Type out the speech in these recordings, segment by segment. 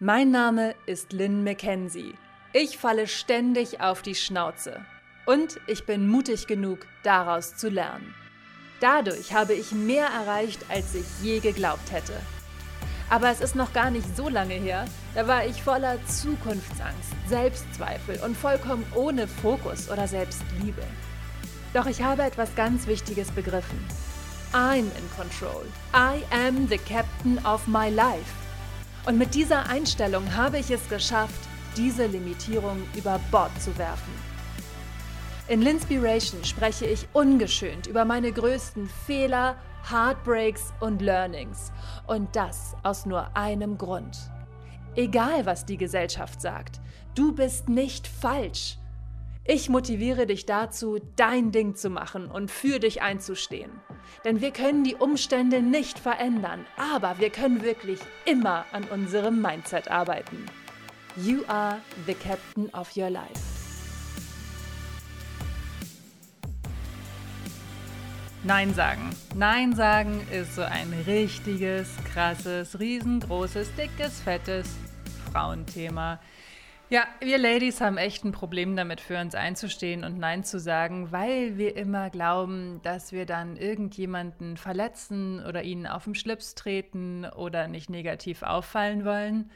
Mein Name ist Lynn McKenzie. Ich falle ständig auf die Schnauze. Und ich bin mutig genug, daraus zu lernen. Dadurch habe ich mehr erreicht, als ich je geglaubt hätte. Aber es ist noch gar nicht so lange her, da war ich voller Zukunftsangst, Selbstzweifel und vollkommen ohne Fokus oder Selbstliebe. Doch ich habe etwas ganz Wichtiges begriffen. I'm in control. I am the captain of my life. Und mit dieser Einstellung habe ich es geschafft, diese Limitierung über Bord zu werfen. In Linspiration spreche ich ungeschönt über meine größten Fehler, Heartbreaks und Learnings. Und das aus nur einem Grund. Egal, was die Gesellschaft sagt, du bist nicht falsch. Ich motiviere dich dazu, dein Ding zu machen und für dich einzustehen. Denn wir können die Umstände nicht verändern, aber wir können wirklich immer an unserem Mindset arbeiten. You are the captain of your life. Nein sagen. Nein sagen ist so ein richtiges, krasses, riesengroßes, dickes, fettes Frauenthema. Ja, wir Ladies haben echt ein Problem damit, für uns einzustehen und Nein zu sagen, weil wir immer glauben, dass wir dann irgendjemanden verletzen oder ihnen auf den Schlips treten oder nicht negativ auffallen wollen.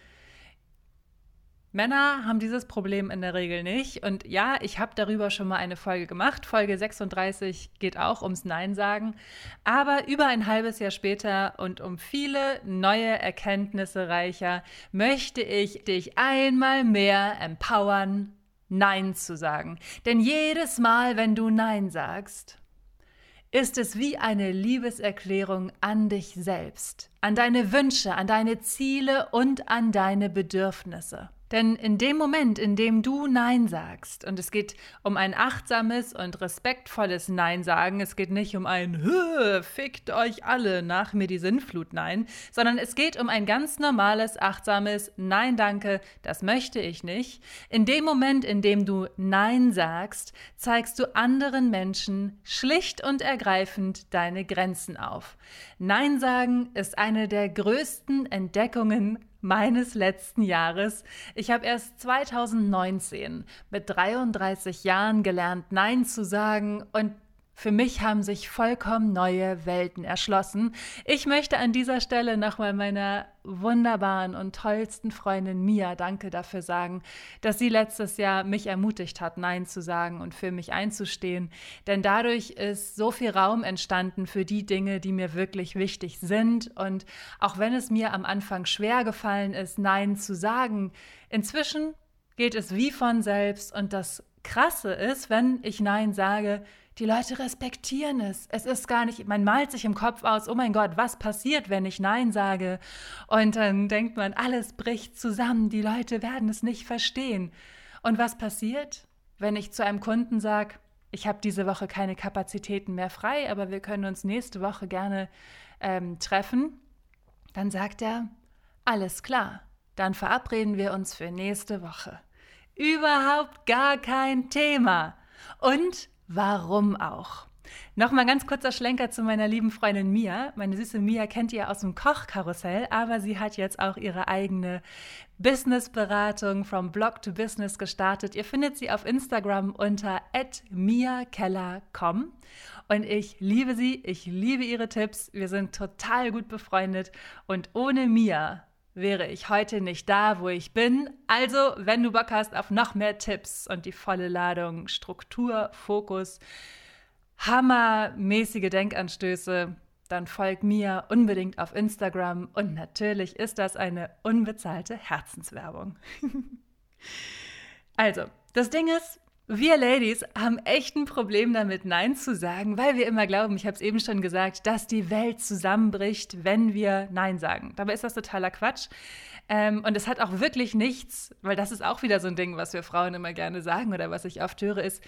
Männer haben dieses Problem in der Regel nicht. Und ja, ich habe darüber schon mal eine Folge gemacht. Folge 36 geht auch ums Nein sagen. Aber über ein halbes Jahr später und um viele neue Erkenntnisse reicher möchte ich dich einmal mehr empowern, Nein zu sagen. Denn jedes Mal, wenn du Nein sagst, ist es wie eine Liebeserklärung an dich selbst, an deine Wünsche, an deine Ziele und an deine Bedürfnisse. Denn in dem Moment, in dem du Nein sagst, und es geht um ein achtsames und respektvolles Nein sagen, es geht nicht um ein fickt euch alle nach mir die Sinnflut Nein, sondern es geht um ein ganz normales, achtsames Nein, danke, das möchte ich nicht. In dem Moment, in dem du Nein sagst, zeigst du anderen Menschen schlicht und ergreifend deine Grenzen auf. Nein sagen ist eine der größten Entdeckungen meines letzten Jahres. Ich habe erst 2019 mit 33 Jahren gelernt, Nein zu sagen und für mich haben sich vollkommen neue Welten erschlossen. Ich möchte an dieser Stelle nochmal meiner wunderbaren und tollsten Freundin Mia Danke dafür sagen, dass sie letztes Jahr mich ermutigt hat, Nein zu sagen und für mich einzustehen. Denn dadurch ist so viel Raum entstanden für die Dinge, die mir wirklich wichtig sind. Und auch wenn es mir am Anfang schwer gefallen ist, Nein zu sagen, inzwischen geht es wie von selbst. Und das Krasse ist, wenn ich Nein sage, die Leute respektieren es. Es ist gar nicht, man malt sich im Kopf aus, oh mein Gott, was passiert, wenn ich Nein sage? Und dann denkt man, alles bricht zusammen, die Leute werden es nicht verstehen. Und was passiert, wenn ich zu einem Kunden sage, ich habe diese Woche keine Kapazitäten mehr frei, aber wir können uns nächste Woche gerne ähm, treffen? Dann sagt er, alles klar, dann verabreden wir uns für nächste Woche. Überhaupt gar kein Thema. Und Warum auch? Nochmal ganz kurzer Schlenker zu meiner lieben Freundin Mia. Meine süße Mia kennt ihr aus dem Kochkarussell, aber sie hat jetzt auch ihre eigene Businessberatung from Blog to Business gestartet. Ihr findet sie auf Instagram unter miakeller.com. Und ich liebe sie, ich liebe ihre Tipps. Wir sind total gut befreundet. Und ohne Mia wäre ich heute nicht da, wo ich bin. Also, wenn du Bock hast auf noch mehr Tipps und die volle Ladung Struktur, Fokus, hammermäßige Denkanstöße, dann folg mir unbedingt auf Instagram und natürlich ist das eine unbezahlte Herzenswerbung. also, das Ding ist, wir Ladies haben echt ein Problem damit, Nein zu sagen, weil wir immer glauben, ich habe es eben schon gesagt, dass die Welt zusammenbricht, wenn wir Nein sagen. Dabei ist das totaler Quatsch. Ähm, und es hat auch wirklich nichts, weil das ist auch wieder so ein Ding, was wir Frauen immer gerne sagen oder was ich oft höre, ist,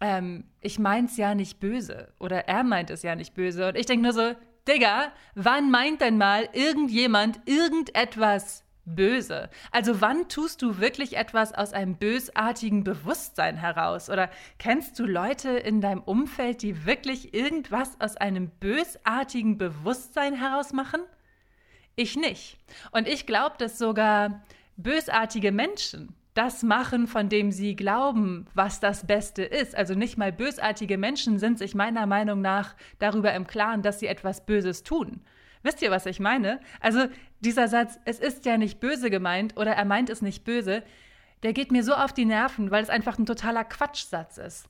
ähm, ich es ja nicht böse oder er meint es ja nicht böse. Und ich denke nur so, Digga, wann meint denn mal irgendjemand irgendetwas böse. Also wann tust du wirklich etwas aus einem bösartigen Bewusstsein heraus? Oder kennst du Leute in deinem Umfeld, die wirklich irgendwas aus einem bösartigen Bewusstsein heraus machen? Ich nicht. Und ich glaube, dass sogar bösartige Menschen das machen, von dem sie glauben, was das Beste ist. Also nicht mal bösartige Menschen sind sich meiner Meinung nach darüber im Klaren, dass sie etwas Böses tun. Wisst ihr, was ich meine? Also dieser Satz, es ist ja nicht böse gemeint oder er meint es nicht böse, der geht mir so auf die Nerven, weil es einfach ein totaler Quatschsatz ist.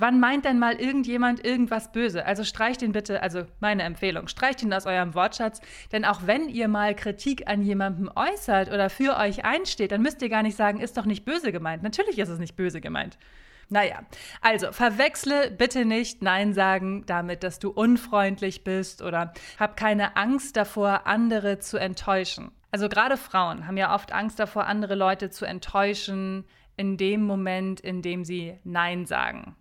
Wann meint denn mal irgendjemand irgendwas böse? Also streicht ihn bitte, also meine Empfehlung, streicht ihn aus eurem Wortschatz, denn auch wenn ihr mal Kritik an jemandem äußert oder für euch einsteht, dann müsst ihr gar nicht sagen, ist doch nicht böse gemeint. Natürlich ist es nicht böse gemeint. Naja, also verwechsle bitte nicht Nein sagen damit, dass du unfreundlich bist oder hab keine Angst davor, andere zu enttäuschen. Also gerade Frauen haben ja oft Angst davor, andere Leute zu enttäuschen in dem Moment, in dem sie Nein sagen.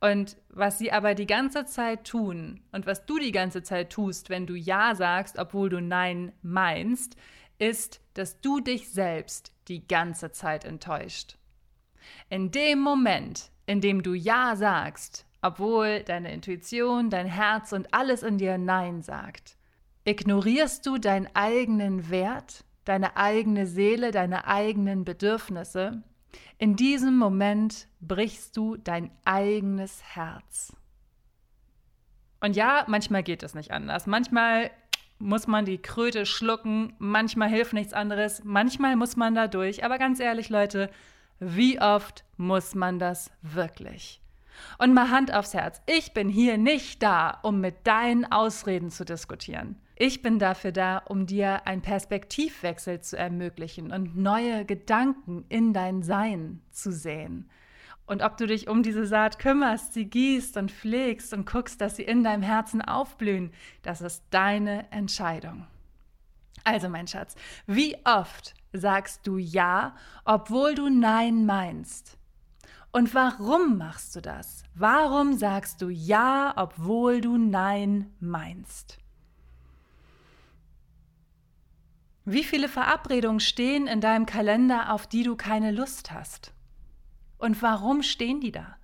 Und was sie aber die ganze Zeit tun und was du die ganze Zeit tust, wenn du Ja sagst, obwohl du Nein meinst, ist, dass du dich selbst die ganze Zeit enttäuscht. In dem Moment, in dem du Ja sagst, obwohl deine Intuition, dein Herz und alles in dir Nein sagt, ignorierst du deinen eigenen Wert, deine eigene Seele, deine eigenen Bedürfnisse in diesem Moment brichst du dein eigenes Herz. Und ja, manchmal geht es nicht anders. Manchmal muss man die Kröte schlucken, manchmal hilft nichts anderes, manchmal muss man da durch. Aber ganz ehrlich, Leute, wie oft muss man das wirklich? Und mal Hand aufs Herz, ich bin hier nicht da, um mit deinen Ausreden zu diskutieren. Ich bin dafür da, um dir einen Perspektivwechsel zu ermöglichen und neue Gedanken in dein Sein zu sehen. Und ob du dich um diese Saat kümmerst, sie gießt und pflegst und guckst, dass sie in deinem Herzen aufblühen, das ist deine Entscheidung. Also mein Schatz, wie oft sagst du Ja, obwohl du Nein meinst? Und warum machst du das? Warum sagst du Ja, obwohl du Nein meinst? Wie viele Verabredungen stehen in deinem Kalender, auf die du keine Lust hast? Und warum stehen die da?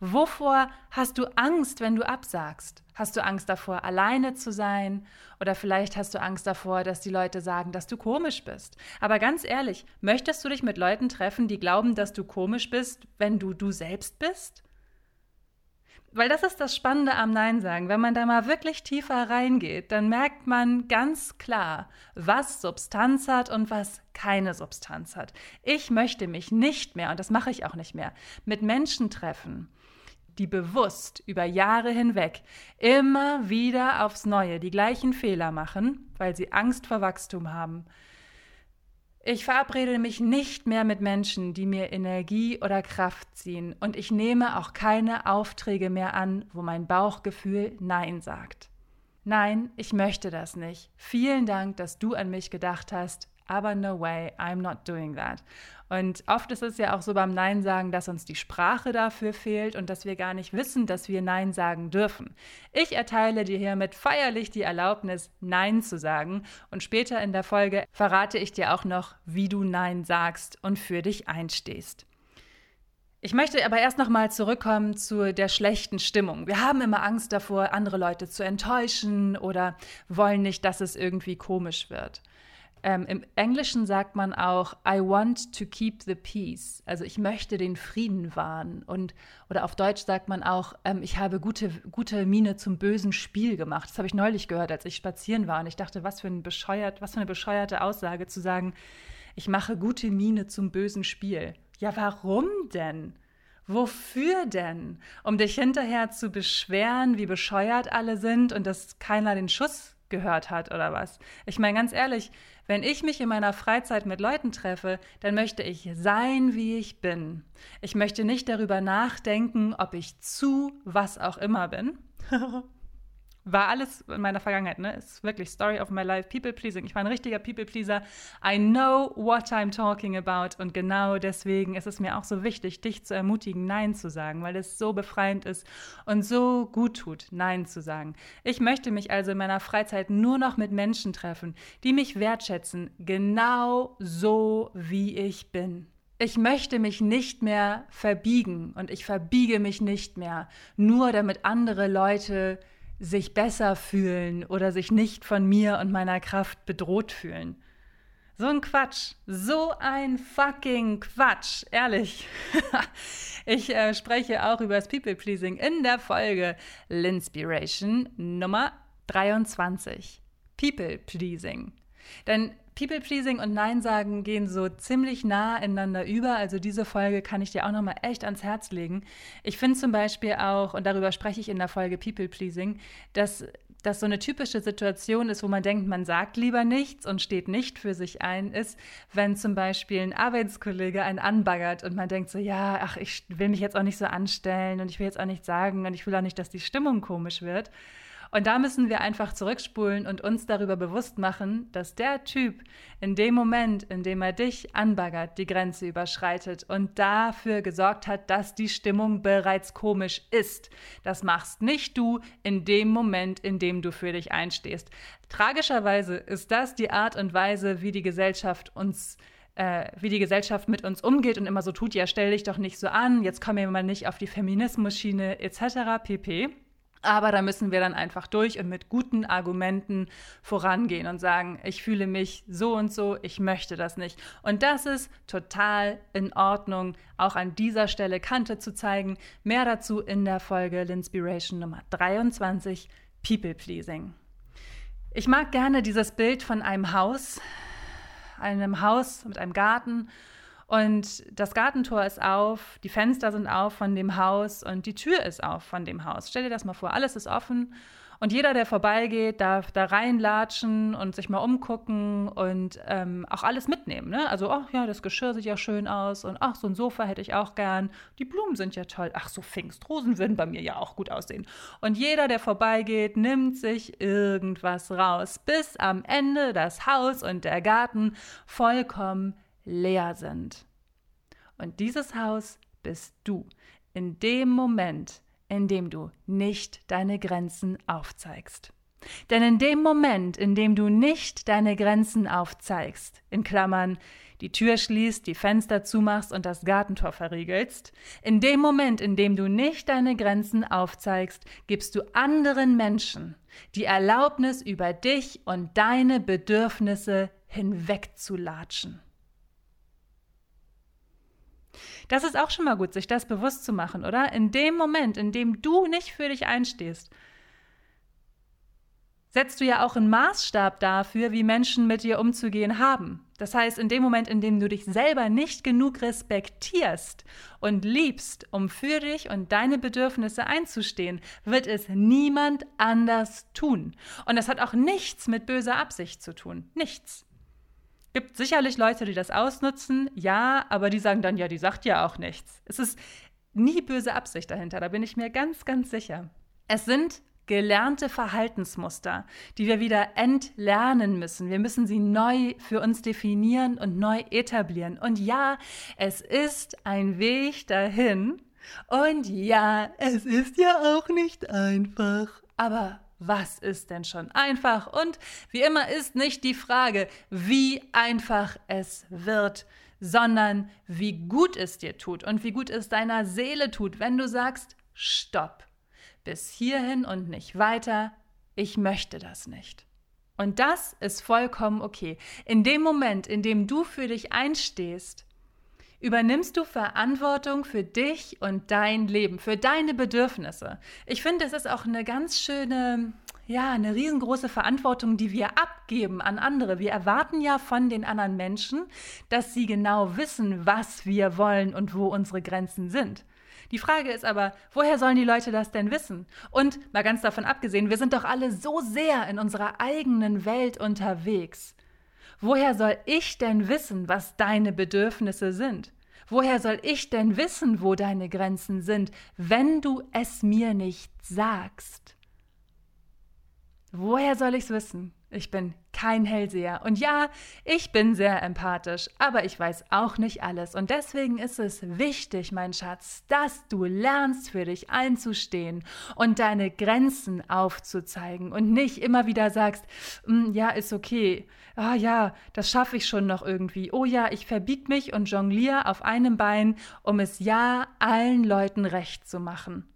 Wovor hast du Angst, wenn du absagst? Hast du Angst davor, alleine zu sein? Oder vielleicht hast du Angst davor, dass die Leute sagen, dass du komisch bist. Aber ganz ehrlich, möchtest du dich mit Leuten treffen, die glauben, dass du komisch bist, wenn du du selbst bist? Weil das ist das Spannende am Nein sagen. Wenn man da mal wirklich tiefer reingeht, dann merkt man ganz klar, was Substanz hat und was keine Substanz hat. Ich möchte mich nicht mehr, und das mache ich auch nicht mehr, mit Menschen treffen, die bewusst über Jahre hinweg immer wieder aufs Neue die gleichen Fehler machen, weil sie Angst vor Wachstum haben, ich verabrede mich nicht mehr mit Menschen, die mir Energie oder Kraft ziehen und ich nehme auch keine Aufträge mehr an, wo mein Bauchgefühl Nein sagt. Nein, ich möchte das nicht. Vielen Dank, dass du an mich gedacht hast, aber no way, I'm not doing that. Und oft ist es ja auch so beim Nein sagen, dass uns die Sprache dafür fehlt und dass wir gar nicht wissen, dass wir Nein sagen dürfen. Ich erteile dir hiermit feierlich die Erlaubnis, Nein zu sagen und später in der Folge verrate ich dir auch noch, wie du Nein sagst und für dich einstehst. Ich möchte aber erst noch mal zurückkommen zu der schlechten Stimmung. Wir haben immer Angst davor, andere Leute zu enttäuschen oder wollen nicht, dass es irgendwie komisch wird. Ähm, Im Englischen sagt man auch, I want to keep the peace. Also ich möchte den Frieden wahren. Und, oder auf Deutsch sagt man auch, ähm, ich habe gute, gute Miene zum bösen Spiel gemacht. Das habe ich neulich gehört, als ich spazieren war. Und ich dachte, was für, ein bescheuert, was für eine bescheuerte Aussage zu sagen, ich mache gute Miene zum bösen Spiel. Ja, warum denn? Wofür denn? Um dich hinterher zu beschweren, wie bescheuert alle sind und dass keiner den Schuss gehört hat oder was. Ich meine ganz ehrlich, wenn ich mich in meiner Freizeit mit Leuten treffe, dann möchte ich sein, wie ich bin. Ich möchte nicht darüber nachdenken, ob ich zu was auch immer bin. war alles in meiner Vergangenheit, ne? Ist wirklich Story of my life, People pleasing. Ich war ein richtiger People pleaser. I know what I'm talking about und genau deswegen ist es mir auch so wichtig, dich zu ermutigen, Nein zu sagen, weil es so befreiend ist und so gut tut, Nein zu sagen. Ich möchte mich also in meiner Freizeit nur noch mit Menschen treffen, die mich wertschätzen, genau so wie ich bin. Ich möchte mich nicht mehr verbiegen und ich verbiege mich nicht mehr, nur damit andere Leute sich besser fühlen oder sich nicht von mir und meiner Kraft bedroht fühlen. So ein Quatsch. So ein fucking Quatsch. Ehrlich. ich äh, spreche auch über das People Pleasing in der Folge Linspiration Nummer 23. People Pleasing. Denn People Pleasing und Nein sagen gehen so ziemlich nah ineinander über. Also diese Folge kann ich dir auch nochmal echt ans Herz legen. Ich finde zum Beispiel auch, und darüber spreche ich in der Folge People Pleasing, dass das so eine typische Situation ist, wo man denkt, man sagt lieber nichts und steht nicht für sich ein, ist, wenn zum Beispiel ein Arbeitskollege einen anbaggert und man denkt so, ja, ach, ich will mich jetzt auch nicht so anstellen und ich will jetzt auch nichts sagen und ich will auch nicht, dass die Stimmung komisch wird. Und da müssen wir einfach zurückspulen und uns darüber bewusst machen, dass der Typ in dem Moment, in dem er dich anbaggert, die Grenze überschreitet und dafür gesorgt hat, dass die Stimmung bereits komisch ist. Das machst nicht du in dem Moment, in dem du für dich einstehst. Tragischerweise ist das die Art und Weise, wie die Gesellschaft uns äh, wie die Gesellschaft mit uns umgeht und immer so tut, ja, stell dich doch nicht so an, jetzt komm wir mal nicht auf die Feminismus-Schiene etc. pp. Aber da müssen wir dann einfach durch und mit guten Argumenten vorangehen und sagen, ich fühle mich so und so, ich möchte das nicht. Und das ist total in Ordnung, auch an dieser Stelle Kante zu zeigen. Mehr dazu in der Folge L'Inspiration Nummer 23, People Pleasing. Ich mag gerne dieses Bild von einem Haus, einem Haus mit einem Garten und das Gartentor ist auf, die Fenster sind auf von dem Haus und die Tür ist auf von dem Haus. Stell dir das mal vor, alles ist offen und jeder, der vorbeigeht, darf da reinlatschen und sich mal umgucken und ähm, auch alles mitnehmen. Ne? Also, ach ja, das Geschirr sieht ja schön aus und ach, so ein Sofa hätte ich auch gern. Die Blumen sind ja toll. Ach, so Pfingstrosen würden bei mir ja auch gut aussehen. Und jeder, der vorbeigeht, nimmt sich irgendwas raus, bis am Ende das Haus und der Garten vollkommen leer sind. Und dieses Haus bist du in dem Moment, in dem du nicht deine Grenzen aufzeigst. Denn in dem Moment, in dem du nicht deine Grenzen aufzeigst, in Klammern, die Tür schließt, die Fenster zumachst und das Gartentor verriegelst, in dem Moment, in dem du nicht deine Grenzen aufzeigst, gibst du anderen Menschen die Erlaubnis, über dich und deine Bedürfnisse hinwegzulatschen. Das ist auch schon mal gut, sich das bewusst zu machen, oder? In dem Moment, in dem du nicht für dich einstehst, setzt du ja auch einen Maßstab dafür, wie Menschen mit dir umzugehen haben. Das heißt, in dem Moment, in dem du dich selber nicht genug respektierst und liebst, um für dich und deine Bedürfnisse einzustehen, wird es niemand anders tun. Und das hat auch nichts mit böser Absicht zu tun. Nichts. Gibt sicherlich Leute, die das ausnutzen, ja, aber die sagen dann, ja, die sagt ja auch nichts. Es ist nie böse Absicht dahinter, da bin ich mir ganz, ganz sicher. Es sind gelernte Verhaltensmuster, die wir wieder entlernen müssen. Wir müssen sie neu für uns definieren und neu etablieren. Und ja, es ist ein Weg dahin. Und ja, es ist ja auch nicht einfach. Aber was ist denn schon einfach? Und wie immer ist nicht die Frage, wie einfach es wird, sondern wie gut es dir tut und wie gut es deiner Seele tut, wenn du sagst, stopp, bis hierhin und nicht weiter, ich möchte das nicht. Und das ist vollkommen okay. In dem Moment, in dem du für dich einstehst, übernimmst du Verantwortung für dich und dein Leben, für deine Bedürfnisse. Ich finde, es ist auch eine ganz schöne, ja, eine riesengroße Verantwortung, die wir abgeben an andere. Wir erwarten ja von den anderen Menschen, dass sie genau wissen, was wir wollen und wo unsere Grenzen sind. Die Frage ist aber, woher sollen die Leute das denn wissen? Und mal ganz davon abgesehen, wir sind doch alle so sehr in unserer eigenen Welt unterwegs. Woher soll ich denn wissen, was deine Bedürfnisse sind? Woher soll ich denn wissen, wo deine Grenzen sind, wenn du es mir nicht sagst? Woher soll ich's wissen? Ich bin kein Hellseher. Und ja, ich bin sehr empathisch, aber ich weiß auch nicht alles. Und deswegen ist es wichtig, mein Schatz, dass du lernst, für dich einzustehen und deine Grenzen aufzuzeigen und nicht immer wieder sagst, mm, ja, ist okay. Ah ja, das schaffe ich schon noch irgendwie. Oh ja, ich verbieg mich und jongliere auf einem Bein, um es ja allen Leuten recht zu machen.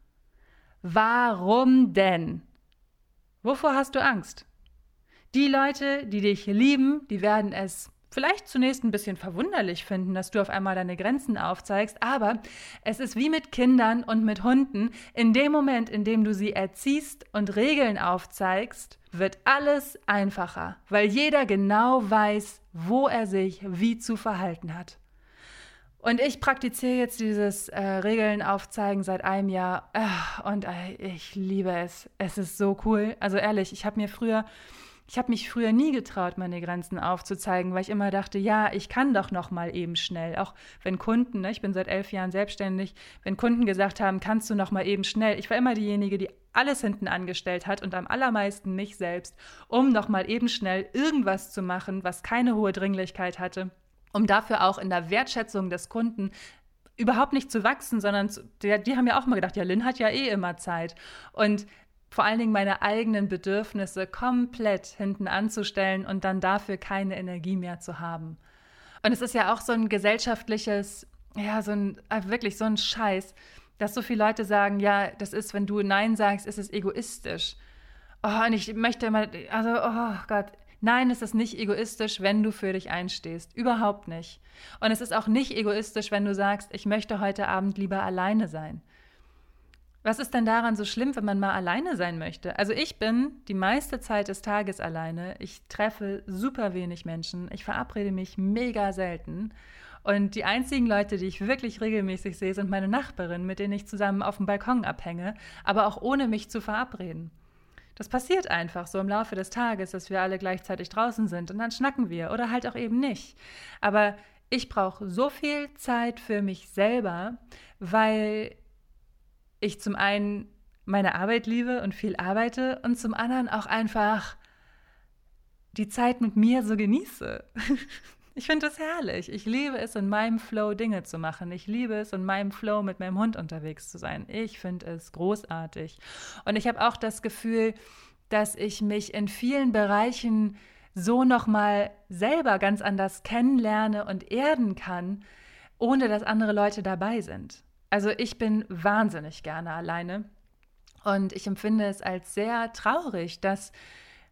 Warum denn? Wovor hast du Angst? Die Leute, die dich lieben, die werden es vielleicht zunächst ein bisschen verwunderlich finden, dass du auf einmal deine Grenzen aufzeigst, aber es ist wie mit Kindern und mit Hunden. In dem Moment, in dem du sie erziehst und Regeln aufzeigst, wird alles einfacher, weil jeder genau weiß, wo er sich wie zu verhalten hat. Und ich praktiziere jetzt dieses äh, Regeln aufzeigen seit einem Jahr äh, und äh, ich liebe es. Es ist so cool. Also ehrlich, ich habe mir früher ich habe mich früher nie getraut, meine Grenzen aufzuzeigen, weil ich immer dachte, ja, ich kann doch noch mal eben schnell. Auch wenn Kunden, ne, ich bin seit elf Jahren selbstständig, wenn Kunden gesagt haben, kannst du noch mal eben schnell. Ich war immer diejenige, die alles hinten angestellt hat und am allermeisten mich selbst, um noch mal eben schnell irgendwas zu machen, was keine hohe Dringlichkeit hatte, um dafür auch in der Wertschätzung des Kunden überhaupt nicht zu wachsen, sondern zu, die, die, haben ja auch mal gedacht, ja, Lynn hat ja eh immer Zeit. Und vor allen Dingen meine eigenen Bedürfnisse komplett hinten anzustellen und dann dafür keine Energie mehr zu haben. Und es ist ja auch so ein gesellschaftliches, ja, so ein, äh, wirklich so ein Scheiß, dass so viele Leute sagen, ja, das ist, wenn du Nein sagst, ist es egoistisch. Oh, und ich möchte immer, also, oh Gott, nein, es ist nicht egoistisch, wenn du für dich einstehst. Überhaupt nicht. Und es ist auch nicht egoistisch, wenn du sagst, ich möchte heute Abend lieber alleine sein. Was ist denn daran so schlimm, wenn man mal alleine sein möchte? Also ich bin die meiste Zeit des Tages alleine. Ich treffe super wenig Menschen. Ich verabrede mich mega selten. Und die einzigen Leute, die ich wirklich regelmäßig sehe, sind meine Nachbarinnen, mit denen ich zusammen auf dem Balkon abhänge, aber auch ohne mich zu verabreden. Das passiert einfach so im Laufe des Tages, dass wir alle gleichzeitig draußen sind und dann schnacken wir oder halt auch eben nicht. Aber ich brauche so viel Zeit für mich selber, weil ich zum einen meine Arbeit liebe und viel arbeite und zum anderen auch einfach die Zeit mit mir so genieße. Ich finde das herrlich. Ich liebe es, in meinem Flow Dinge zu machen. Ich liebe es, in meinem Flow mit meinem Hund unterwegs zu sein. Ich finde es großartig. Und ich habe auch das Gefühl, dass ich mich in vielen Bereichen so nochmal selber ganz anders kennenlerne und erden kann, ohne dass andere Leute dabei sind. Also ich bin wahnsinnig gerne alleine. Und ich empfinde es als sehr traurig, dass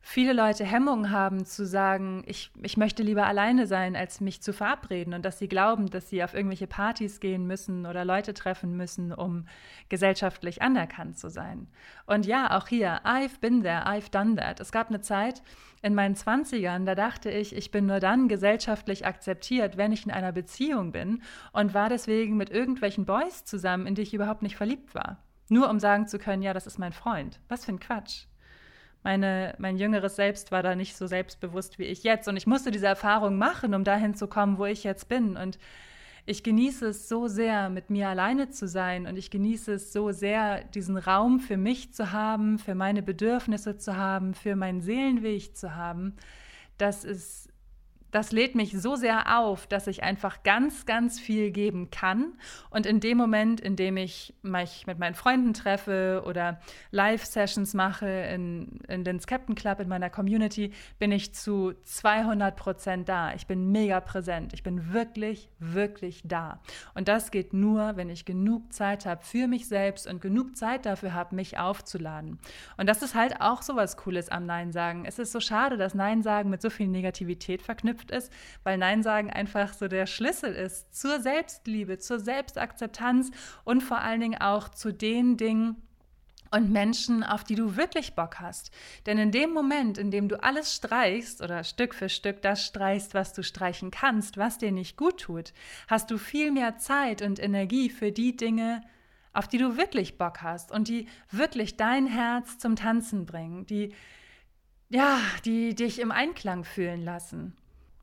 viele Leute Hemmungen haben zu sagen, ich, ich möchte lieber alleine sein, als mich zu verabreden und dass sie glauben, dass sie auf irgendwelche Partys gehen müssen oder Leute treffen müssen, um gesellschaftlich anerkannt zu sein. Und ja, auch hier, I've been there, I've done that. Es gab eine Zeit in meinen Zwanzigern, da dachte ich, ich bin nur dann gesellschaftlich akzeptiert, wenn ich in einer Beziehung bin und war deswegen mit irgendwelchen Boys zusammen, in die ich überhaupt nicht verliebt war. Nur um sagen zu können, ja, das ist mein Freund. Was für ein Quatsch meine, mein jüngeres Selbst war da nicht so selbstbewusst wie ich jetzt. Und ich musste diese Erfahrung machen, um dahin zu kommen, wo ich jetzt bin. Und ich genieße es so sehr, mit mir alleine zu sein. Und ich genieße es so sehr, diesen Raum für mich zu haben, für meine Bedürfnisse zu haben, für meinen Seelenweg zu haben. dass es das lädt mich so sehr auf, dass ich einfach ganz, ganz viel geben kann. Und in dem Moment, in dem ich mich mit meinen Freunden treffe oder Live-Sessions mache in, in den Skepten Club, in meiner Community, bin ich zu 200 Prozent da. Ich bin mega präsent. Ich bin wirklich, wirklich da. Und das geht nur, wenn ich genug Zeit habe für mich selbst und genug Zeit dafür habe, mich aufzuladen. Und das ist halt auch so was Cooles am Nein sagen. Es ist so schade, dass Nein sagen mit so viel Negativität verknüpft verknüpft ist, weil Nein sagen einfach so der Schlüssel ist zur Selbstliebe, zur Selbstakzeptanz und vor allen Dingen auch zu den Dingen, und Menschen, auf die du wirklich Bock hast. Denn in dem Moment, in dem du alles streichst oder Stück für Stück das streichst, was du streichen kannst, was dir nicht gut tut, hast du viel mehr Zeit und Energie für die Dinge, auf die du wirklich Bock hast und die wirklich dein Herz zum Tanzen bringen, die ja, die dich im Einklang fühlen lassen.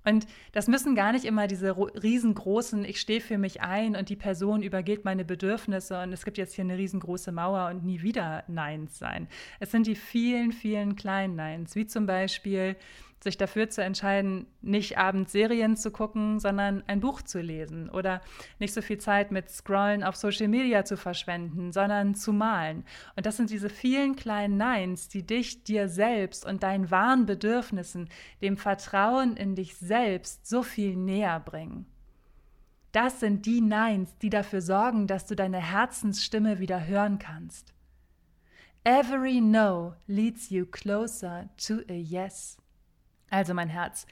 Und das müssen gar nicht immer diese riesengroßen, ich stehe für mich ein und die Person übergeht meine Bedürfnisse und es gibt jetzt hier eine riesengroße Mauer und nie wieder Neins sein. Es sind die vielen, vielen kleinen Neins, wie zum Beispiel, sich dafür zu entscheiden, nicht abends Serien zu gucken, sondern ein Buch zu lesen oder nicht so viel Zeit mit Scrollen auf Social Media zu verschwenden, sondern zu malen. Und das sind diese vielen kleinen Neins, die dich dir selbst und deinen wahren Bedürfnissen, dem Vertrauen in dich selbst so viel näher bringen. Das sind die Neins, die dafür sorgen, dass du deine Herzensstimme wieder hören kannst. Every no leads you closer to a yes. Also mein Herz,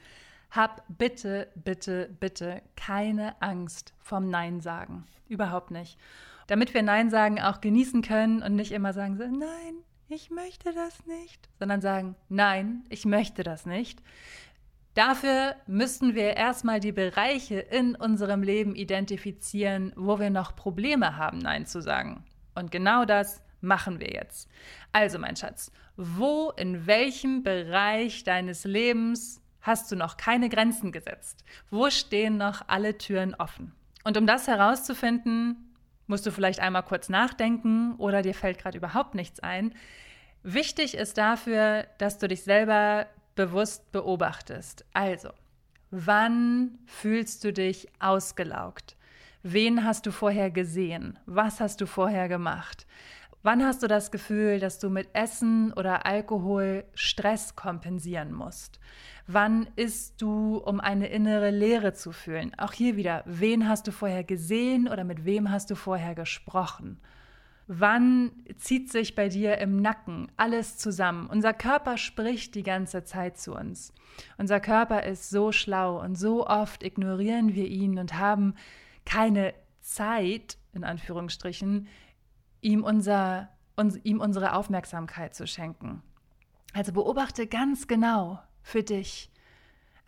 hab bitte, bitte, bitte keine Angst vom Nein sagen. Überhaupt nicht. Damit wir Nein sagen auch genießen können und nicht immer sagen so, nein, ich möchte das nicht, sondern sagen, nein, ich möchte das nicht. Dafür müssten wir erstmal die Bereiche in unserem Leben identifizieren, wo wir noch Probleme haben, Nein zu sagen. Und genau das machen wir jetzt. Also, mein Schatz, wo, in welchem Bereich deines Lebens hast du noch keine Grenzen gesetzt? Wo stehen noch alle Türen offen? Und um das herauszufinden, musst du vielleicht einmal kurz nachdenken oder dir fällt gerade überhaupt nichts ein. Wichtig ist dafür, dass du dich selber bewusst beobachtest. Also, wann fühlst du dich ausgelaugt? Wen hast du vorher gesehen? Was hast du vorher gemacht? Wann hast du das Gefühl, dass du mit Essen oder Alkohol Stress kompensieren musst? Wann isst du, um eine innere Leere zu fühlen? Auch hier wieder, wen hast du vorher gesehen oder mit wem hast du vorher gesprochen? Wann zieht sich bei dir im Nacken alles zusammen? Unser Körper spricht die ganze Zeit zu uns. Unser Körper ist so schlau und so oft ignorieren wir ihn und haben keine Zeit, in Anführungsstrichen, ihm, unser, uns, ihm unsere Aufmerksamkeit zu schenken. Also beobachte ganz genau für dich.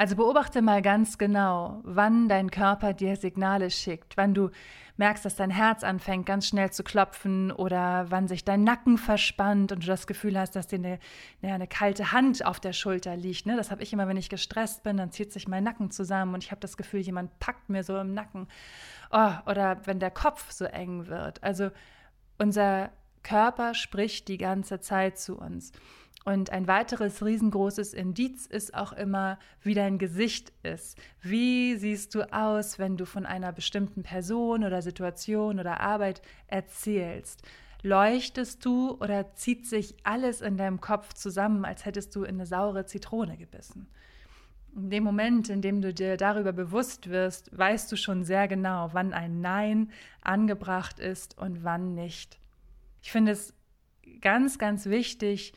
Also beobachte mal ganz genau, wann dein Körper dir Signale schickt, wann du merkst, dass dein Herz anfängt ganz schnell zu klopfen oder wann sich dein Nacken verspannt und du das Gefühl hast, dass dir eine, eine kalte Hand auf der Schulter liegt. Ne? Das habe ich immer, wenn ich gestresst bin, dann zieht sich mein Nacken zusammen und ich habe das Gefühl, jemand packt mir so im Nacken. Oh, oder wenn der Kopf so eng wird. Also unser Körper spricht die ganze Zeit zu uns. Und ein weiteres riesengroßes Indiz ist auch immer, wie dein Gesicht ist. Wie siehst du aus, wenn du von einer bestimmten Person oder Situation oder Arbeit erzählst? Leuchtest du oder zieht sich alles in deinem Kopf zusammen, als hättest du in eine saure Zitrone gebissen? In dem Moment, in dem du dir darüber bewusst wirst, weißt du schon sehr genau, wann ein Nein angebracht ist und wann nicht. Ich finde es ganz, ganz wichtig,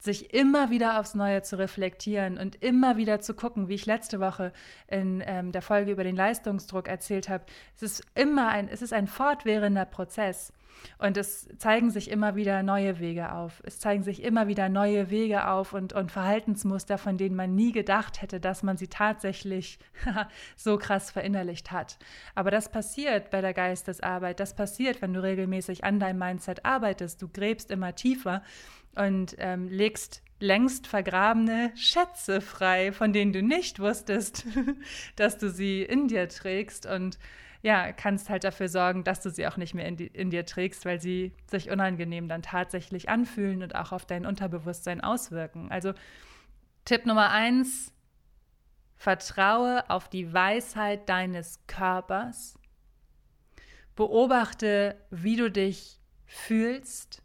sich immer wieder aufs Neue zu reflektieren und immer wieder zu gucken, wie ich letzte Woche in ähm, der Folge über den Leistungsdruck erzählt habe. Es ist immer ein, es ist ein fortwährender Prozess. Und es zeigen sich immer wieder neue Wege auf. Es zeigen sich immer wieder neue Wege auf und, und Verhaltensmuster, von denen man nie gedacht hätte, dass man sie tatsächlich so krass verinnerlicht hat. Aber das passiert bei der Geistesarbeit. Das passiert, wenn du regelmäßig an deinem Mindset arbeitest. Du gräbst immer tiefer und ähm, legst längst vergrabene Schätze frei, von denen du nicht wusstest, dass du sie in dir trägst. Und ja, kannst halt dafür sorgen, dass du sie auch nicht mehr in, die, in, dir trägst, weil sie sich unangenehm dann tatsächlich anfühlen und auch auf dein Unterbewusstsein auswirken. Also Tipp Nummer eins, vertraue auf die Weisheit deines Körpers. Beobachte, wie du dich fühlst,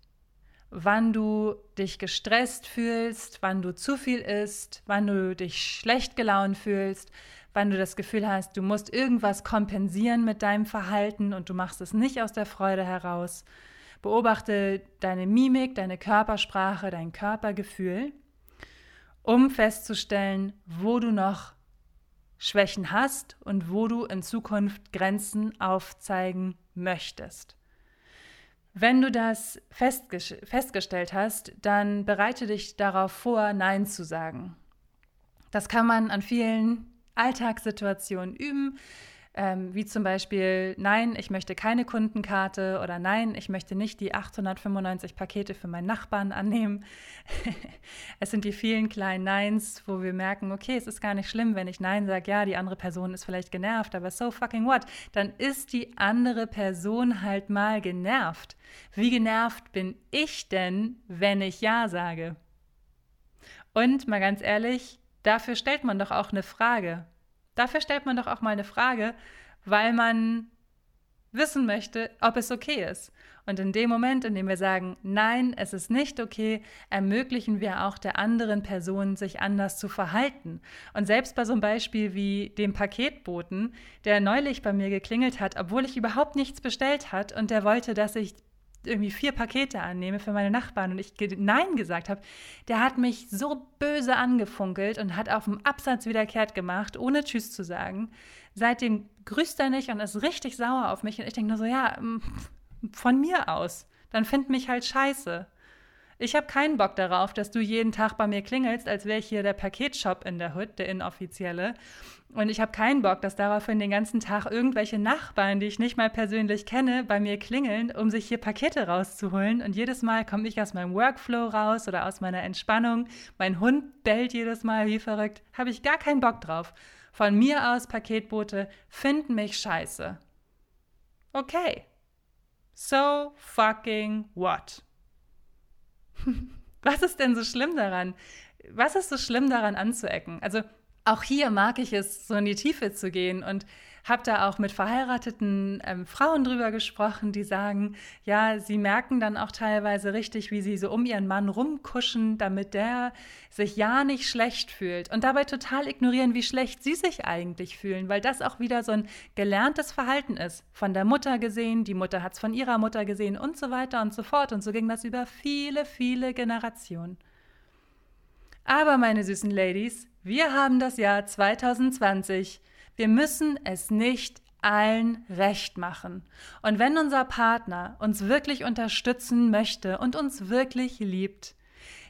wann du dich gestresst fühlst, wann du zu viel isst, wann du dich schlecht gelaunt fühlst, wann du das Gefühl hast, du musst irgendwas kompensieren mit deinem Verhalten und du machst es nicht aus der Freude heraus. Beobachte deine Mimik, deine Körpersprache, dein Körpergefühl, um festzustellen, wo du noch Schwächen hast und wo du in Zukunft Grenzen aufzeigen möchtest. Wenn du das festgestellt hast, dann bereite dich darauf vor, Nein zu sagen. Das kann man an vielen Alltagssituationen üben, ähm, wie zum Beispiel, nein, ich möchte keine Kundenkarte oder nein, ich möchte nicht die 895 Pakete für meinen Nachbarn annehmen. es sind die vielen kleinen Neins, wo wir merken, okay, es ist gar nicht schlimm, wenn ich Nein sage, ja, die andere Person ist vielleicht genervt, aber so fucking what? Dann ist die andere Person halt mal genervt. Wie genervt bin ich denn, wenn ich Ja sage? Und mal ganz ehrlich, Dafür stellt man doch auch eine Frage. Dafür stellt man doch auch mal eine Frage, weil man wissen möchte, ob es okay ist. Und in dem Moment, in dem wir sagen, nein, es ist nicht okay, ermöglichen wir auch der anderen Person, sich anders zu verhalten. Und selbst bei so einem Beispiel wie dem Paketboten, der neulich bei mir geklingelt hat, obwohl ich überhaupt nichts bestellt hat und der wollte, dass ich irgendwie vier Pakete annehme für meine Nachbarn und ich Nein gesagt habe, der hat mich so böse angefunkelt und hat auf dem Absatz wieder kehrt gemacht, ohne Tschüss zu sagen. Seitdem grüßt er nicht und ist richtig sauer auf mich und ich denke nur so, ja, von mir aus. Dann find mich halt scheiße. Ich habe keinen Bock darauf, dass du jeden Tag bei mir klingelst, als wäre ich hier der Paketshop in der Hood, der inoffizielle. Und ich habe keinen Bock, dass daraufhin den ganzen Tag irgendwelche Nachbarn, die ich nicht mal persönlich kenne, bei mir klingeln, um sich hier Pakete rauszuholen. Und jedes Mal komme ich aus meinem Workflow raus oder aus meiner Entspannung. Mein Hund bellt jedes Mal wie verrückt. Habe ich gar keinen Bock drauf. Von mir aus, Paketboote finden mich scheiße. Okay. So fucking what? Was ist denn so schlimm daran? Was ist so schlimm daran anzuecken? Also auch hier mag ich es, so in die Tiefe zu gehen und habe da auch mit verheirateten ähm, Frauen drüber gesprochen, die sagen, ja, sie merken dann auch teilweise richtig, wie sie so um ihren Mann rumkuschen, damit der sich ja nicht schlecht fühlt und dabei total ignorieren, wie schlecht sie sich eigentlich fühlen, weil das auch wieder so ein gelerntes Verhalten ist. Von der Mutter gesehen, die Mutter hat es von ihrer Mutter gesehen und so weiter und so fort. Und so ging das über viele, viele Generationen. Aber meine süßen Ladies, wir haben das Jahr 2020. Wir müssen es nicht allen recht machen. Und wenn unser Partner uns wirklich unterstützen möchte und uns wirklich liebt,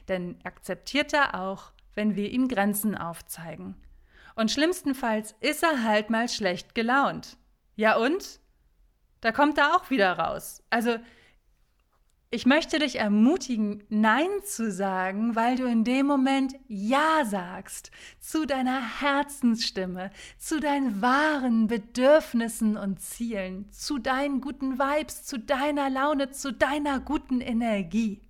dann akzeptiert er auch, wenn wir ihm Grenzen aufzeigen. Und schlimmstenfalls ist er halt mal schlecht gelaunt. Ja und? Da kommt er auch wieder raus. Also ich möchte dich ermutigen, Nein zu sagen, weil du in dem Moment Ja sagst zu deiner Herzensstimme, zu deinen wahren Bedürfnissen und Zielen, zu deinen guten Vibes, zu deiner Laune, zu deiner guten Energie.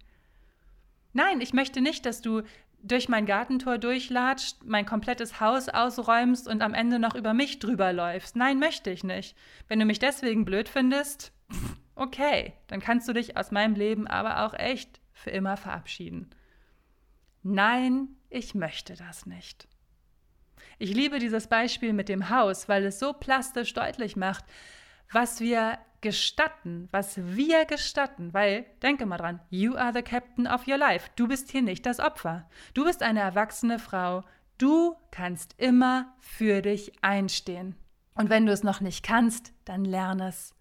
Nein, ich möchte nicht, dass du durch mein Gartentor durchlatscht, mein komplettes Haus ausräumst und am Ende noch über mich drüber läufst. Nein, möchte ich nicht. Wenn du mich deswegen blöd findest, Okay, dann kannst du dich aus meinem Leben aber auch echt für immer verabschieden. Nein, ich möchte das nicht. Ich liebe dieses Beispiel mit dem Haus, weil es so plastisch deutlich macht, was wir gestatten, was wir gestatten, weil, denke mal dran, you are the captain of your life. Du bist hier nicht das Opfer. Du bist eine erwachsene Frau. Du kannst immer für dich einstehen. Und wenn du es noch nicht kannst, dann lerne es.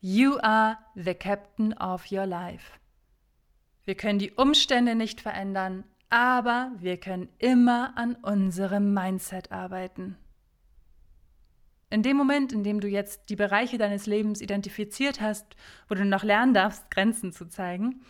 You are the captain of your life. Wir können die Umstände nicht verändern, aber wir können immer an unserem Mindset arbeiten. In dem Moment, in dem du jetzt die Bereiche deines Lebens identifiziert hast, wo du noch lernen darfst, Grenzen zu zeigen,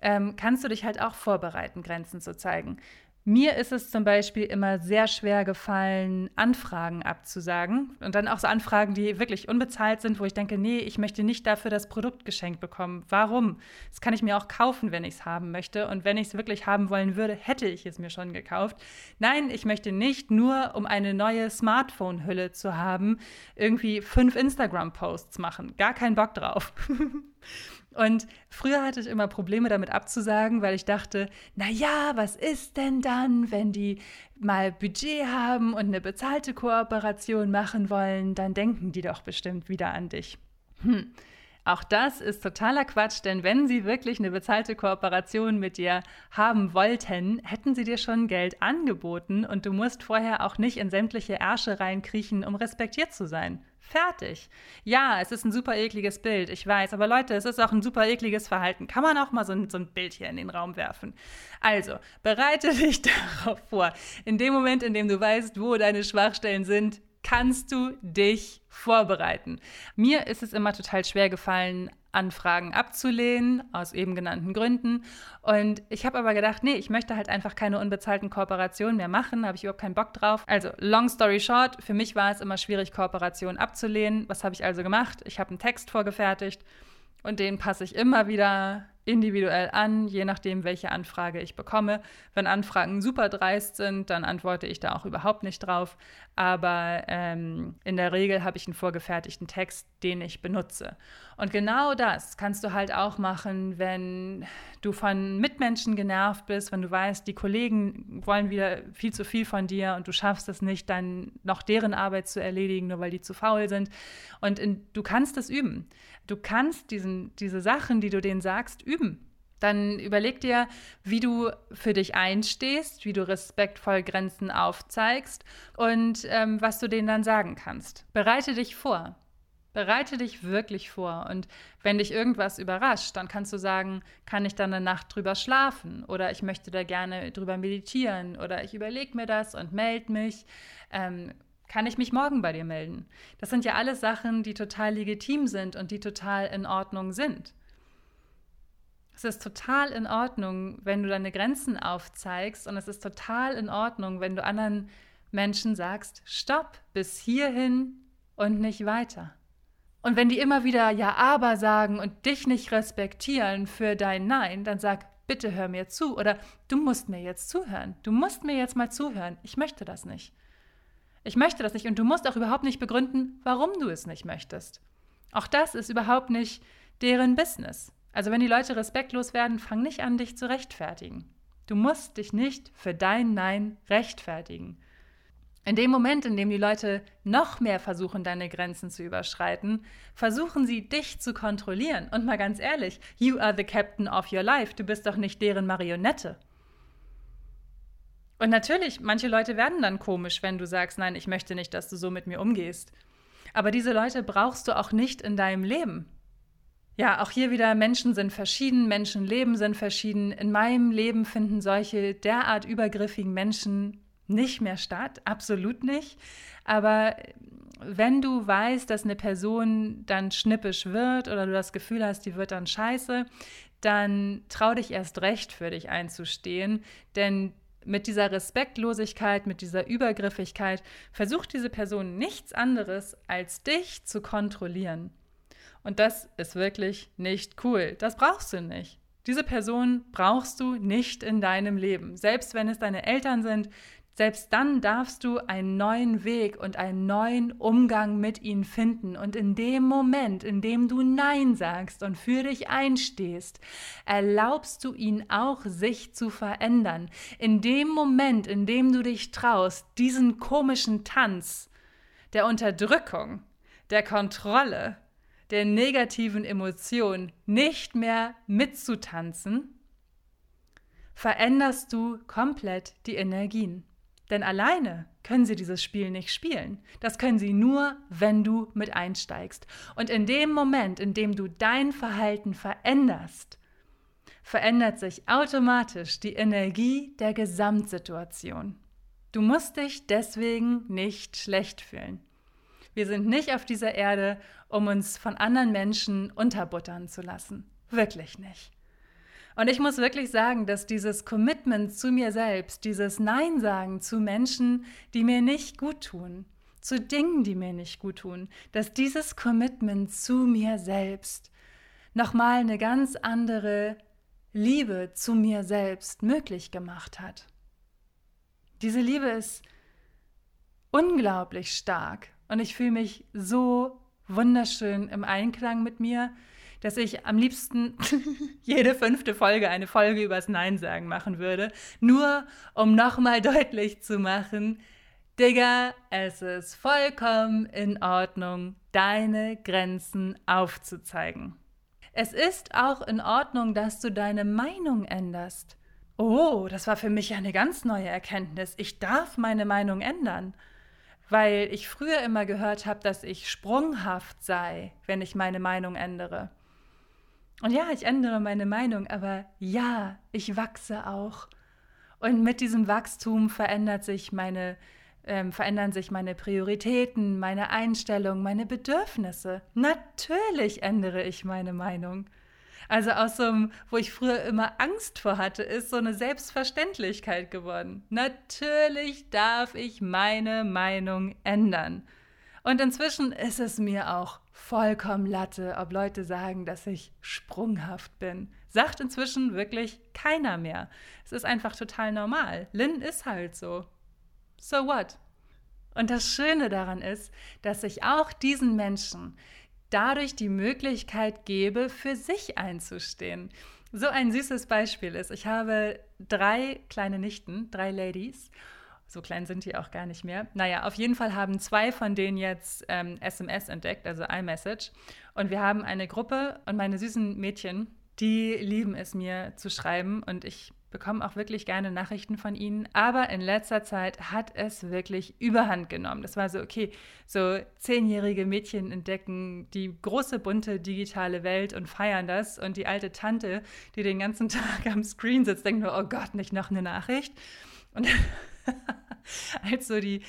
ähm, kannst du dich halt auch vorbereiten, Grenzen zu zeigen. Mir ist es zum Beispiel immer sehr schwer gefallen, Anfragen abzusagen. Und dann auch so Anfragen, die wirklich unbezahlt sind, wo ich denke, nee, ich möchte nicht dafür das Produkt geschenkt bekommen. Warum? Das kann ich mir auch kaufen, wenn ich es haben möchte. Und wenn ich es wirklich haben wollen würde, hätte ich es mir schon gekauft. Nein, ich möchte nicht nur, um eine neue Smartphone-Hülle zu haben, irgendwie fünf Instagram-Posts machen. Gar keinen Bock drauf. Und früher hatte ich immer Probleme damit abzusagen, weil ich dachte, na ja, was ist denn dann, wenn die mal Budget haben und eine bezahlte Kooperation machen wollen, dann denken die doch bestimmt wieder an dich. Hm. Auch das ist totaler Quatsch, denn wenn sie wirklich eine bezahlte Kooperation mit dir haben wollten, hätten sie dir schon Geld angeboten und du musst vorher auch nicht in sämtliche Ärsche reinkriechen, um respektiert zu sein. Fertig. Ja, es ist ein super ekliges Bild, ich weiß, aber Leute, es ist auch ein super ekliges Verhalten. Kann man auch mal so ein, so ein Bild hier in den Raum werfen. Also, bereite dich darauf vor. In dem Moment, in dem du weißt, wo deine Schwachstellen sind, kannst du dich vorbereiten. Mir ist es immer total schwer gefallen, Anfragen abzulehnen, aus eben genannten Gründen. Und ich habe aber gedacht, nee, ich möchte halt einfach keine unbezahlten Kooperationen mehr machen, habe ich überhaupt keinen Bock drauf. Also, long story short, für mich war es immer schwierig, Kooperationen abzulehnen. Was habe ich also gemacht? Ich habe einen Text vorgefertigt und den passe ich immer wieder individuell an, je nachdem, welche Anfrage ich bekomme. Wenn Anfragen super dreist sind, dann antworte ich da auch überhaupt nicht drauf. Aber ähm, in der Regel habe ich einen vorgefertigten Text, den ich benutze. Und genau das kannst du halt auch machen, wenn du von Mitmenschen genervt bist, wenn du weißt, die Kollegen wollen wieder viel zu viel von dir und du schaffst es nicht, dann noch deren Arbeit zu erledigen, nur weil die zu faul sind. Und in, du kannst es üben. Du kannst diesen, diese Sachen, die du denen sagst, üben. Dann überleg dir, wie du für dich einstehst, wie du respektvoll Grenzen aufzeigst und ähm, was du denen dann sagen kannst. Bereite dich vor. Bereite dich wirklich vor. Und wenn dich irgendwas überrascht, dann kannst du sagen, kann ich dann eine Nacht drüber schlafen? Oder ich möchte da gerne drüber meditieren? Oder ich überlege mir das und melde mich. Ähm, kann ich mich morgen bei dir melden? Das sind ja alles Sachen, die total legitim sind und die total in Ordnung sind. Es ist total in Ordnung, wenn du deine Grenzen aufzeigst und es ist total in Ordnung, wenn du anderen Menschen sagst, stopp, bis hierhin und nicht weiter. Und wenn die immer wieder Ja, aber sagen und dich nicht respektieren für dein Nein, dann sag, bitte hör mir zu oder du musst mir jetzt zuhören. Du musst mir jetzt mal zuhören. Ich möchte das nicht. Ich möchte das nicht und du musst auch überhaupt nicht begründen, warum du es nicht möchtest. Auch das ist überhaupt nicht deren Business. Also wenn die Leute respektlos werden, fang nicht an, dich zu rechtfertigen. Du musst dich nicht für dein Nein rechtfertigen. In dem Moment, in dem die Leute noch mehr versuchen, deine Grenzen zu überschreiten, versuchen sie, dich zu kontrollieren. Und mal ganz ehrlich, you are the captain of your life. Du bist doch nicht deren Marionette. Und natürlich, manche Leute werden dann komisch, wenn du sagst, nein, ich möchte nicht, dass du so mit mir umgehst. Aber diese Leute brauchst du auch nicht in deinem Leben. Ja, auch hier wieder, Menschen sind verschieden, Menschenleben sind verschieden. In meinem Leben finden solche derart übergriffigen Menschen nicht mehr statt, absolut nicht. Aber wenn du weißt, dass eine Person dann schnippisch wird oder du das Gefühl hast, die wird dann scheiße, dann trau dich erst recht für dich einzustehen, denn mit dieser Respektlosigkeit, mit dieser Übergriffigkeit versucht diese Person nichts anderes, als dich zu kontrollieren. Und das ist wirklich nicht cool. Das brauchst du nicht. Diese Person brauchst du nicht in deinem Leben. Selbst wenn es deine Eltern sind, selbst dann darfst du einen neuen Weg und einen neuen Umgang mit ihnen finden. Und in dem Moment, in dem du Nein sagst und für dich einstehst, erlaubst du ihnen auch, sich zu verändern. In dem Moment, in dem du dich traust, diesen komischen Tanz der Unterdrückung, der Kontrolle, der negativen Emotionen nicht mehr mitzutanzen, veränderst du komplett die Energien. Denn alleine können sie dieses Spiel nicht spielen. Das können sie nur, wenn du mit einsteigst. Und in dem Moment, in dem du dein Verhalten veränderst, verändert sich automatisch die Energie der Gesamtsituation. Du musst dich deswegen nicht schlecht fühlen. Wir sind nicht auf dieser Erde, um uns von anderen Menschen unterbuttern zu lassen. Wirklich nicht. Und ich muss wirklich sagen, dass dieses Commitment zu mir selbst, dieses Nein sagen zu Menschen, die mir nicht gut tun, zu Dingen, die mir nicht gut tun, dass dieses Commitment zu mir selbst nochmal eine ganz andere Liebe zu mir selbst möglich gemacht hat. Diese Liebe ist unglaublich stark und ich fühle mich so wunderschön im Einklang mit mir, dass ich am liebsten jede fünfte Folge eine Folge übers Nein sagen machen würde, nur um nochmal deutlich zu machen, Digga, es ist vollkommen in Ordnung, deine Grenzen aufzuzeigen. Es ist auch in Ordnung, dass du deine Meinung änderst. Oh, das war für mich eine ganz neue Erkenntnis. Ich darf meine Meinung ändern, weil ich früher immer gehört habe, dass ich sprunghaft sei, wenn ich meine Meinung ändere. Und ja, ich ändere meine Meinung, aber ja, ich wachse auch. Und mit diesem Wachstum verändert sich meine, ähm, verändern sich meine Prioritäten, meine Einstellung, meine Bedürfnisse. Natürlich ändere ich meine Meinung. Also aus so einem, wo ich früher immer Angst vor hatte, ist so eine Selbstverständlichkeit geworden. Natürlich darf ich meine Meinung ändern. Und inzwischen ist es mir auch vollkommen Latte, ob Leute sagen, dass ich sprunghaft bin. Sagt inzwischen wirklich keiner mehr. Es ist einfach total normal. Lynn ist halt so. So what? Und das Schöne daran ist, dass ich auch diesen Menschen dadurch die Möglichkeit gebe, für sich einzustehen. So ein süßes Beispiel ist, ich habe drei kleine Nichten, drei Ladies. So klein sind die auch gar nicht mehr. Naja, auf jeden Fall haben zwei von denen jetzt ähm, SMS entdeckt, also iMessage. Und wir haben eine Gruppe und meine süßen Mädchen, die lieben es mir zu schreiben und ich bekomme auch wirklich gerne Nachrichten von ihnen. Aber in letzter Zeit hat es wirklich überhand genommen. Das war so, okay, so zehnjährige Mädchen entdecken die große, bunte digitale Welt und feiern das. Und die alte Tante, die den ganzen Tag am Screen sitzt, denkt nur, oh Gott, nicht noch eine Nachricht. Und als so die,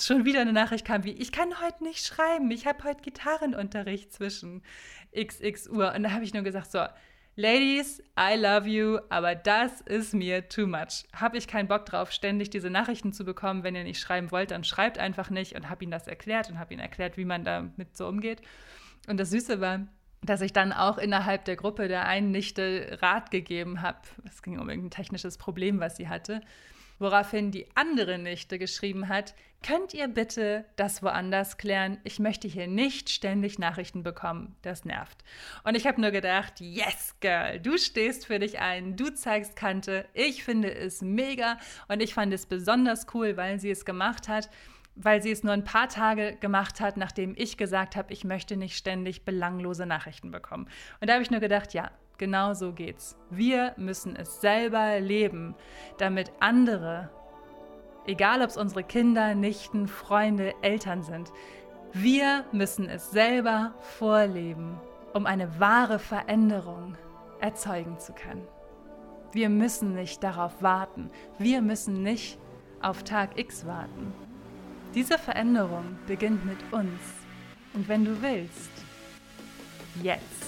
schon wieder eine Nachricht kam wie, ich kann heute nicht schreiben, ich habe heute Gitarrenunterricht zwischen xx Uhr. Und da habe ich nur gesagt, so, Ladies, I love you, aber das ist mir too much. Habe ich keinen Bock drauf, ständig diese Nachrichten zu bekommen. Wenn ihr nicht schreiben wollt, dann schreibt einfach nicht und habe ihnen das erklärt und habe ihnen erklärt, wie man damit so umgeht. Und das Süße war, dass ich dann auch innerhalb der Gruppe der einen Nichte Rat gegeben habe. Es ging um irgendein technisches Problem, was sie hatte woraufhin die andere Nichte geschrieben hat, könnt ihr bitte das woanders klären? Ich möchte hier nicht ständig Nachrichten bekommen. Das nervt. Und ich habe nur gedacht, yes, Girl, du stehst für dich ein, du zeigst Kante. Ich finde es mega und ich fand es besonders cool, weil sie es gemacht hat weil sie es nur ein paar Tage gemacht hat, nachdem ich gesagt habe, ich möchte nicht ständig belanglose Nachrichten bekommen. Und da habe ich nur gedacht, ja, Genau so geht's. Wir müssen es selber leben, damit andere, egal ob es unsere Kinder, Nichten, Freunde, Eltern sind, wir müssen es selber vorleben, um eine wahre Veränderung erzeugen zu können. Wir müssen nicht darauf warten. Wir müssen nicht auf Tag X warten. Diese Veränderung beginnt mit uns. Und wenn du willst, jetzt.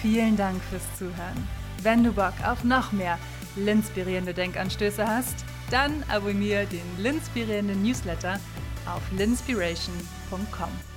Vielen Dank fürs Zuhören. Wenn du Bock auf noch mehr linspirierende Denkanstöße hast, dann abonniere den linspirierenden Newsletter auf linspiration.com.